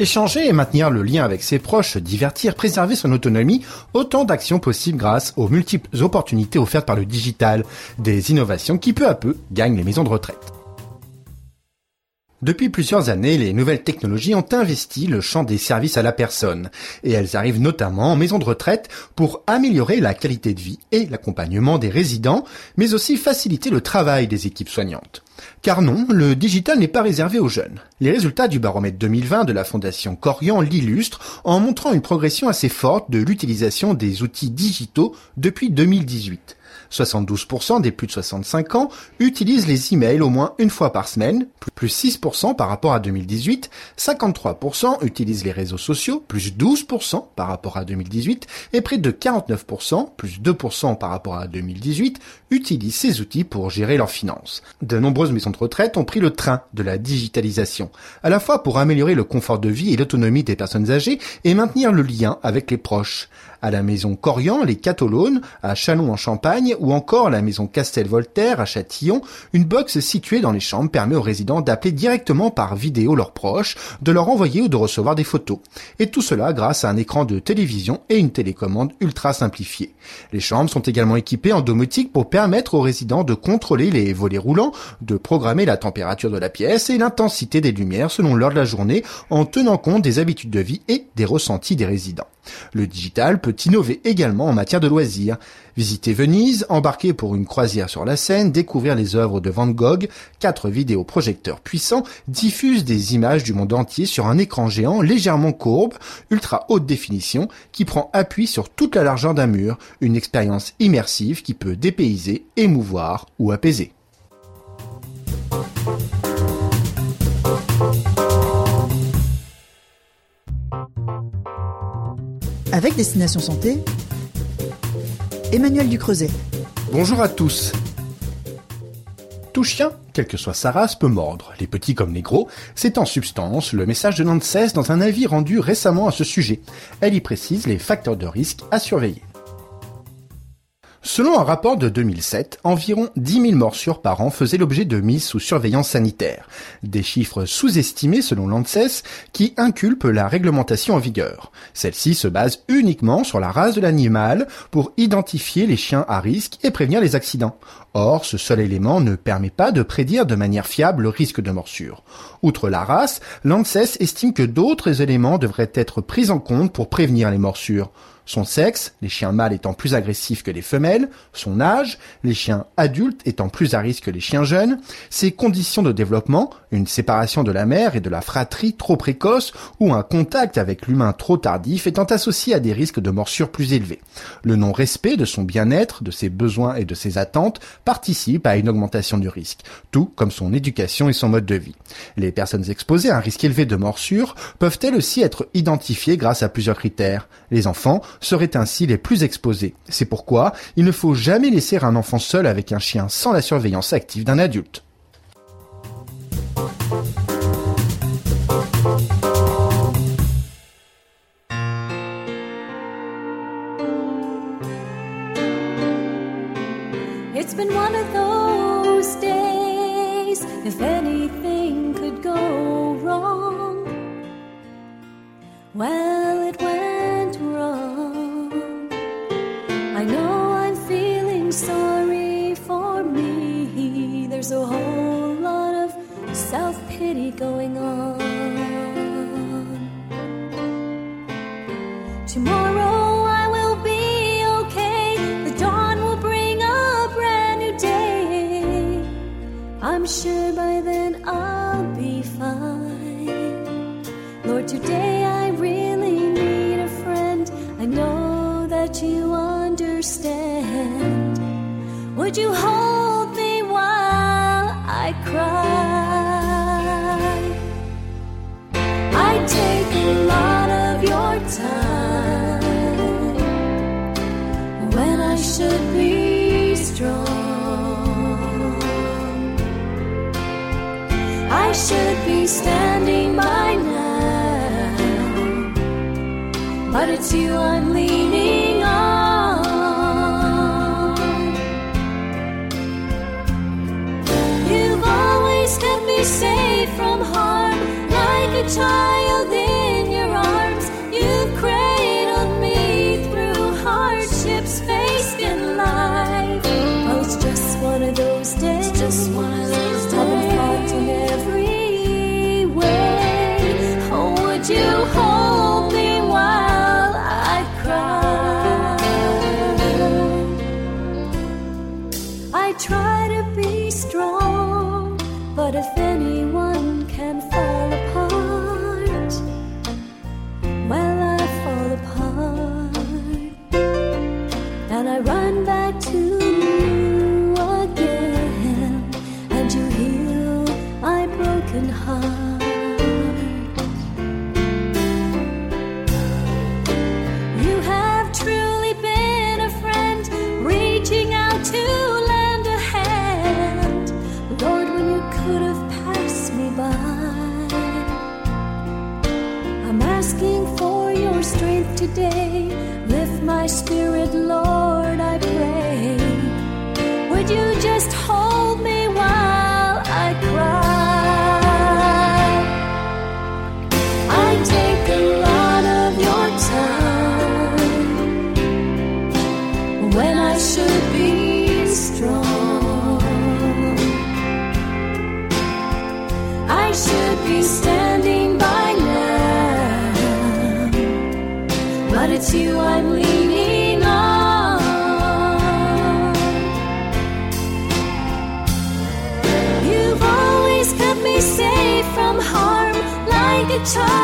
Échanger et maintenir le lien avec ses proches, divertir, préserver son autonomie, autant d'actions possibles grâce aux multiples opportunités offertes par le digital, des innovations qui peu à peu gagnent les maisons de retraite. Depuis plusieurs années, les nouvelles technologies ont investi le champ des services à la personne, et elles arrivent notamment en maison de retraite pour améliorer la qualité de vie et l'accompagnement des résidents, mais aussi faciliter le travail des équipes soignantes. Car non, le digital n'est pas réservé aux jeunes. Les résultats du baromètre 2020 de la Fondation Corian l'illustrent en montrant une progression assez forte de l'utilisation des outils digitaux depuis 2018. 72% des plus de 65 ans utilisent les emails au moins une fois par semaine, plus 6% par rapport à 2018, 53% utilisent les réseaux sociaux, plus 12% par rapport à 2018, et près de 49%, plus 2% par rapport à 2018, utilisent ces outils pour gérer leurs finances. De nombreuses maisons de retraite ont pris le train de la digitalisation, à la fois pour améliorer le confort de vie et l'autonomie des personnes âgées et maintenir le lien avec les proches à la maison Corian, les Catalones, à Chalon en Champagne, ou encore la maison Castel-Voltaire à Châtillon, une box située dans les chambres permet aux résidents d'appeler directement par vidéo leurs proches, de leur envoyer ou de recevoir des photos. Et tout cela grâce à un écran de télévision et une télécommande ultra simplifiée. Les chambres sont également équipées en domotique pour permettre aux résidents de contrôler les volets roulants, de programmer la température de la pièce et l'intensité des lumières selon l'heure de la journée en tenant compte des habitudes de vie et des ressentis des résidents. Le digital peut innover également en matière de loisirs. Visiter Venise, embarquer pour une croisière sur la Seine, découvrir les œuvres de Van Gogh, quatre vidéoprojecteurs puissants diffusent des images du monde entier sur un écran géant légèrement courbe, ultra haute définition, qui prend appui sur toute la largeur d'un mur, une expérience immersive qui peut dépayser, émouvoir ou apaiser. Avec Destination Santé, Emmanuel Ducreuset. Bonjour à tous. Tout chien, quelle que soit sa race, peut mordre, les petits comme les gros. C'est en substance le message de l'ANSES dans un avis rendu récemment à ce sujet. Elle y précise les facteurs de risque à surveiller. Selon un rapport de 2007, environ 10 000 morsures par an faisaient l'objet de mise sous surveillance sanitaire. Des chiffres sous-estimés selon l'ANSES qui inculpent la réglementation en vigueur. Celle-ci se base uniquement sur la race de l'animal pour identifier les chiens à risque et prévenir les accidents. Or, ce seul élément ne permet pas de prédire de manière fiable le risque de morsure. Outre la race, l'ANSES estime que d'autres éléments devraient être pris en compte pour prévenir les morsures son sexe, les chiens mâles étant plus agressifs que les femelles, son âge, les chiens adultes étant plus à risque que les chiens jeunes, ses conditions de développement, une séparation de la mère et de la fratrie trop précoce ou un contact avec l'humain trop tardif étant associé à des risques de morsure plus élevés. Le non-respect de son bien-être, de ses besoins et de ses attentes participe à une augmentation du risque, tout comme son éducation et son mode de vie. Les personnes exposées à un risque élevé de morsure peuvent elles aussi être identifiées grâce à plusieurs critères. Les enfants seraient ainsi les plus exposés. C'est pourquoi il ne faut jamais laisser un enfant seul avec un chien sans la surveillance active d'un adulte. Would you hold me while I cry? I take a lot of your time when I should be strong. I should be standing by now, but it's you I'm. time. today. Lift my spirit, Lord, I pray. Would you just hold 저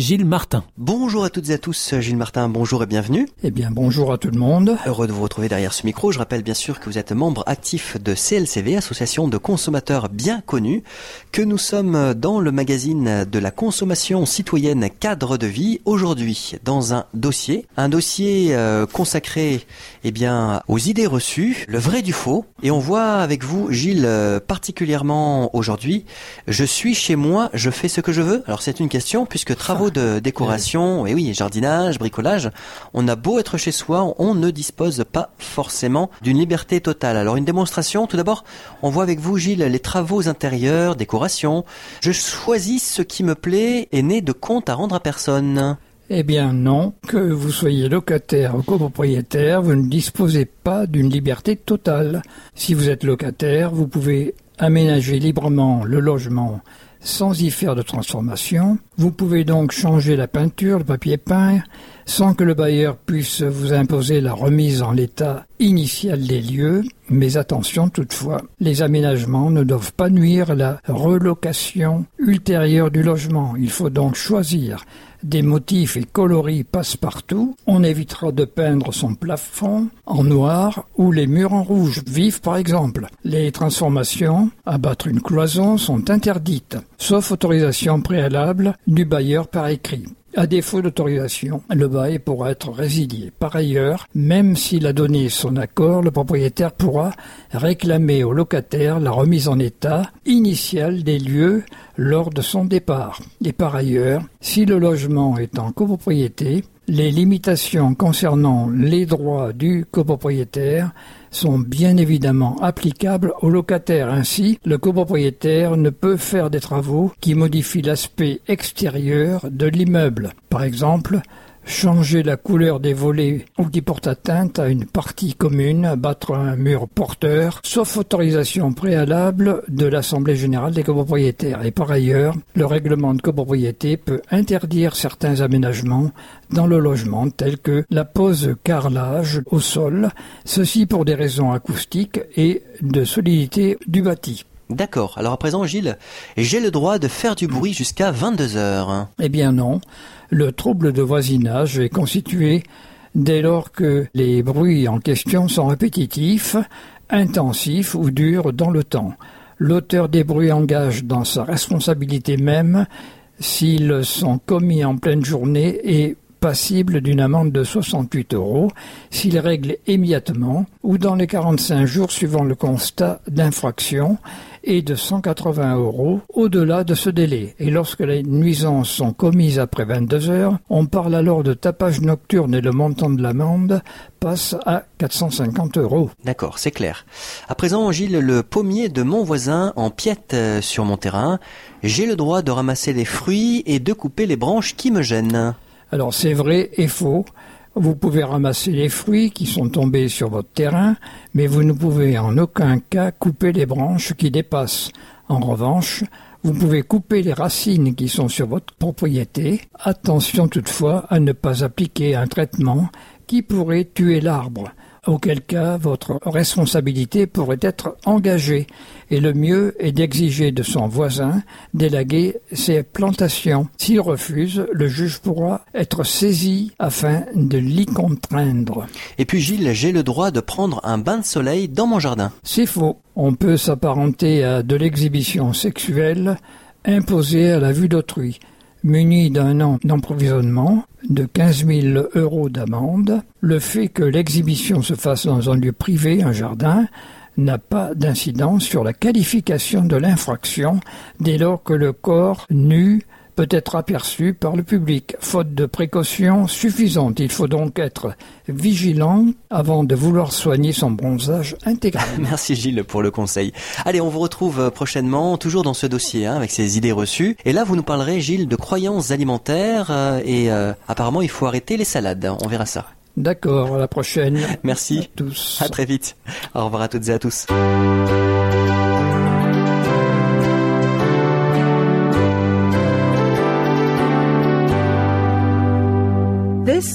Gilles Martin. Bonjour à toutes et à tous, Gilles Martin, bonjour et bienvenue. Eh bien, bonjour à tout le monde. Heureux de vous retrouver derrière ce micro. Je rappelle bien sûr que vous êtes membre actif de CLCV, association de consommateurs bien connue, que nous sommes dans le magazine de la consommation citoyenne cadre de vie aujourd'hui dans un dossier, un dossier euh, consacré eh bien aux idées reçues, le vrai du faux. Et on voit avec vous, Gilles, euh, particulièrement aujourd'hui, je suis chez moi, je fais ce que je veux. Alors c'est une question puisque travaux de décoration, et oui, jardinage, bricolage, on a beau être chez soi, on ne dispose pas forcément d'une liberté totale. Alors une démonstration, tout d'abord, on voit avec vous, Gilles, les travaux intérieurs, décoration. Je choisis ce qui me plaît et n'est de compte à rendre à personne. Eh bien non, que vous soyez locataire ou copropriétaire, vous ne disposez pas d'une liberté totale. Si vous êtes locataire, vous pouvez aménager librement le logement sans y faire de transformation. Vous pouvez donc changer la peinture, le papier peint, sans que le bailleur puisse vous imposer la remise en l'état initial des lieux. Mais attention toutefois, les aménagements ne doivent pas nuire à la relocation ultérieure du logement. Il faut donc choisir des motifs et coloris passe-partout. On évitera de peindre son plafond en noir ou les murs en rouge vif par exemple. Les transformations, abattre une cloison, sont interdites, sauf autorisation préalable du bailleur par écrit. À défaut d'autorisation, le bail pourra être résilié. Par ailleurs, même s'il a donné son accord, le propriétaire pourra réclamer au locataire la remise en état initiale des lieux lors de son départ. Et par ailleurs, si le logement est en copropriété, les limitations concernant les droits du copropriétaire sont bien évidemment applicables au locataire. Ainsi, le copropriétaire ne peut faire des travaux qui modifient l'aspect extérieur de l'immeuble. Par exemple, changer la couleur des volets ou qui portent atteinte à une partie commune, abattre un mur porteur, sauf autorisation préalable de l'Assemblée générale des copropriétaires. Et par ailleurs, le règlement de copropriété peut interdire certains aménagements dans le logement, tels que la pose carrelage au sol, ceci pour des raisons acoustiques et de solidité du bâti. D'accord. Alors à présent, Gilles, j'ai le droit de faire du bruit jusqu'à 22 heures. Eh bien non. Le trouble de voisinage est constitué dès lors que les bruits en question sont répétitifs, intensifs ou durent dans le temps. L'auteur des bruits engage dans sa responsabilité même s'ils sont commis en pleine journée et passible d'une amende de 68 euros s'il règle immédiatement ou dans les 45 jours suivant le constat d'infraction et de 180 euros au-delà de ce délai. Et lorsque les nuisances sont commises après 22 heures, on parle alors de tapage nocturne et le montant de l'amende passe à 450 euros. D'accord, c'est clair. À présent, Gilles, le pommier de mon voisin empiète euh, sur mon terrain. J'ai le droit de ramasser les fruits et de couper les branches qui me gênent. Alors c'est vrai et faux. Vous pouvez ramasser les fruits qui sont tombés sur votre terrain, mais vous ne pouvez en aucun cas couper les branches qui dépassent. En revanche, vous pouvez couper les racines qui sont sur votre propriété. Attention toutefois à ne pas appliquer un traitement qui pourrait tuer l'arbre auquel cas votre responsabilité pourrait être engagée, et le mieux est d'exiger de son voisin d'élaguer ses plantations. S'il refuse, le juge pourra être saisi afin de l'y contraindre. Et puis Gilles, j'ai le droit de prendre un bain de soleil dans mon jardin. C'est faux. On peut s'apparenter à de l'exhibition sexuelle imposée à la vue d'autrui muni d'un an d'emprisonnement, de 15 000 euros d'amende, le fait que l'exhibition se fasse dans un lieu privé, un jardin, n'a pas d'incidence sur la qualification de l'infraction dès lors que le corps nu peut être aperçu par le public, faute de précautions suffisantes. Il faut donc être vigilant avant de vouloir soigner son bronzage intégral. Merci Gilles pour le conseil. Allez, on vous retrouve euh, prochainement, toujours dans ce dossier, hein, avec ces idées reçues. Et là, vous nous parlerez, Gilles, de croyances alimentaires. euh, et euh, apparemment, il faut arrêter les salades. On verra ça. D'accord, à la prochaine. Merci. À tous. À très vite. Au revoir à toutes et à tous.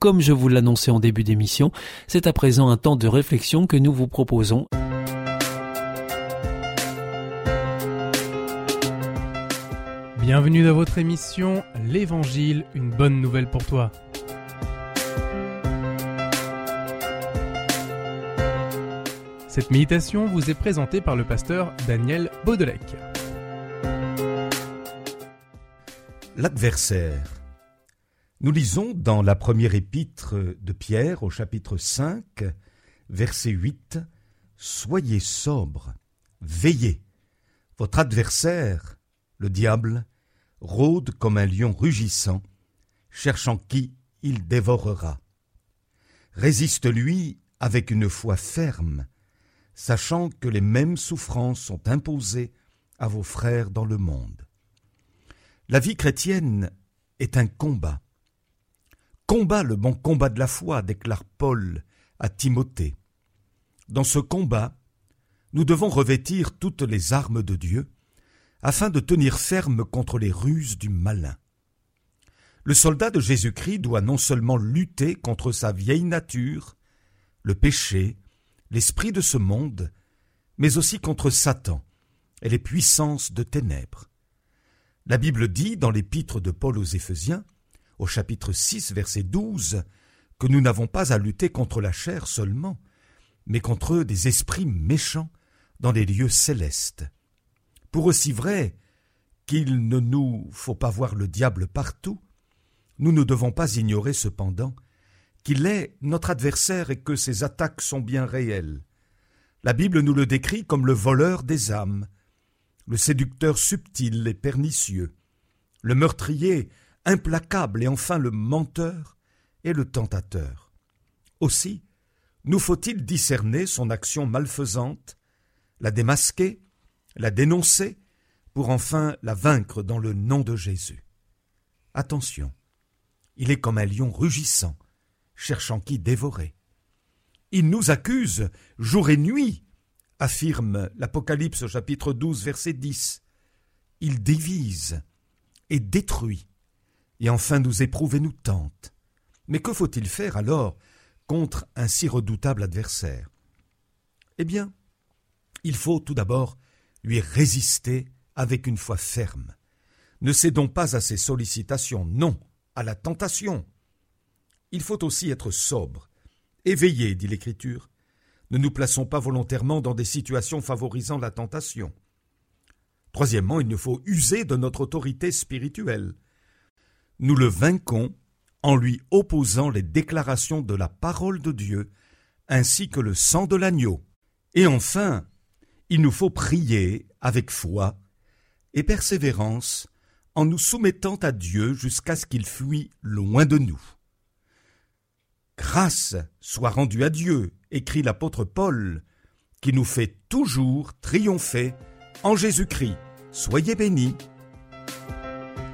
Comme je vous l'annonçais en début d'émission, c'est à présent un temps de réflexion que nous vous proposons. Bienvenue dans votre émission L'Évangile, une bonne nouvelle pour toi. Cette méditation vous est présentée par le pasteur Daniel Baudelec. L'adversaire. Nous lisons dans la première épître de Pierre au chapitre 5, verset 8, Soyez sobres, veillez. Votre adversaire, le diable, rôde comme un lion rugissant, cherchant qui il dévorera. Résiste-lui avec une foi ferme, sachant que les mêmes souffrances sont imposées à vos frères dans le monde. La vie chrétienne est un combat. Combat le bon combat de la foi, déclare Paul à Timothée. Dans ce combat, nous devons revêtir toutes les armes de Dieu, afin de tenir ferme contre les ruses du malin. Le soldat de Jésus-Christ doit non seulement lutter contre sa vieille nature, le péché, l'esprit de ce monde, mais aussi contre Satan et les puissances de ténèbres. La Bible dit dans l'épître de Paul aux Éphésiens, au chapitre 6, verset 12, que nous n'avons pas à lutter contre la chair seulement, mais contre des esprits méchants dans les lieux célestes. Pour aussi vrai qu'il ne nous faut pas voir le diable partout, nous ne devons pas ignorer cependant qu'il est notre adversaire et que ses attaques sont bien réelles. La Bible nous le décrit comme le voleur des âmes, le séducteur subtil et pernicieux, le meurtrier implacable et enfin le menteur et le tentateur. Aussi, nous faut-il discerner son action malfaisante, la démasquer, la dénoncer, pour enfin la vaincre dans le nom de Jésus. Attention, il est comme un lion rugissant, cherchant qui dévorer. Il nous accuse jour et nuit, affirme l'Apocalypse chapitre 12 verset 10. Il divise et détruit, et enfin nous éprouve et nous tente. Mais que faut-il faire alors contre un si redoutable adversaire? Eh bien, il faut tout d'abord lui résister avec une foi ferme. Ne cédons pas à ses sollicitations, non, à la tentation. Il faut aussi être sobre, éveillé, dit l'Écriture. Ne nous plaçons pas volontairement dans des situations favorisant la tentation. Troisièmement, il nous faut user de notre autorité spirituelle. Nous le vainquons en lui opposant les déclarations de la parole de Dieu, ainsi que le sang de l'agneau. Et enfin, il nous faut prier avec foi et persévérance en nous soumettant à Dieu jusqu'à ce qu'il fuit loin de nous. Grâce soit rendue à Dieu, écrit l'apôtre Paul, qui nous fait toujours triompher en Jésus-Christ. Soyez bénis.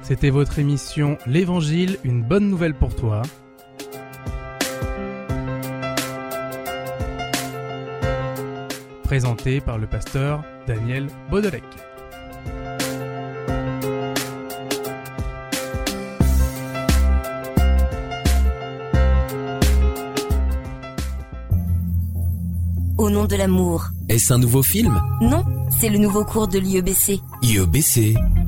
C'était votre émission L'Évangile, une bonne nouvelle pour toi. Présentée par le pasteur Daniel Baudelec. Au nom de l'amour. Est-ce un nouveau film? Non, c'est le nouveau cours de l'IEBC. IEBC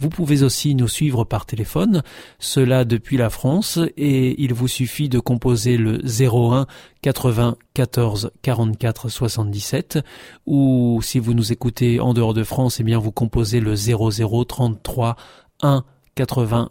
Vous pouvez aussi nous suivre par téléphone, cela depuis la France, et il vous suffit de composer le 01 80 14 44 77, ou si vous nous écoutez en dehors de France, eh bien vous composez le 00 33 1 80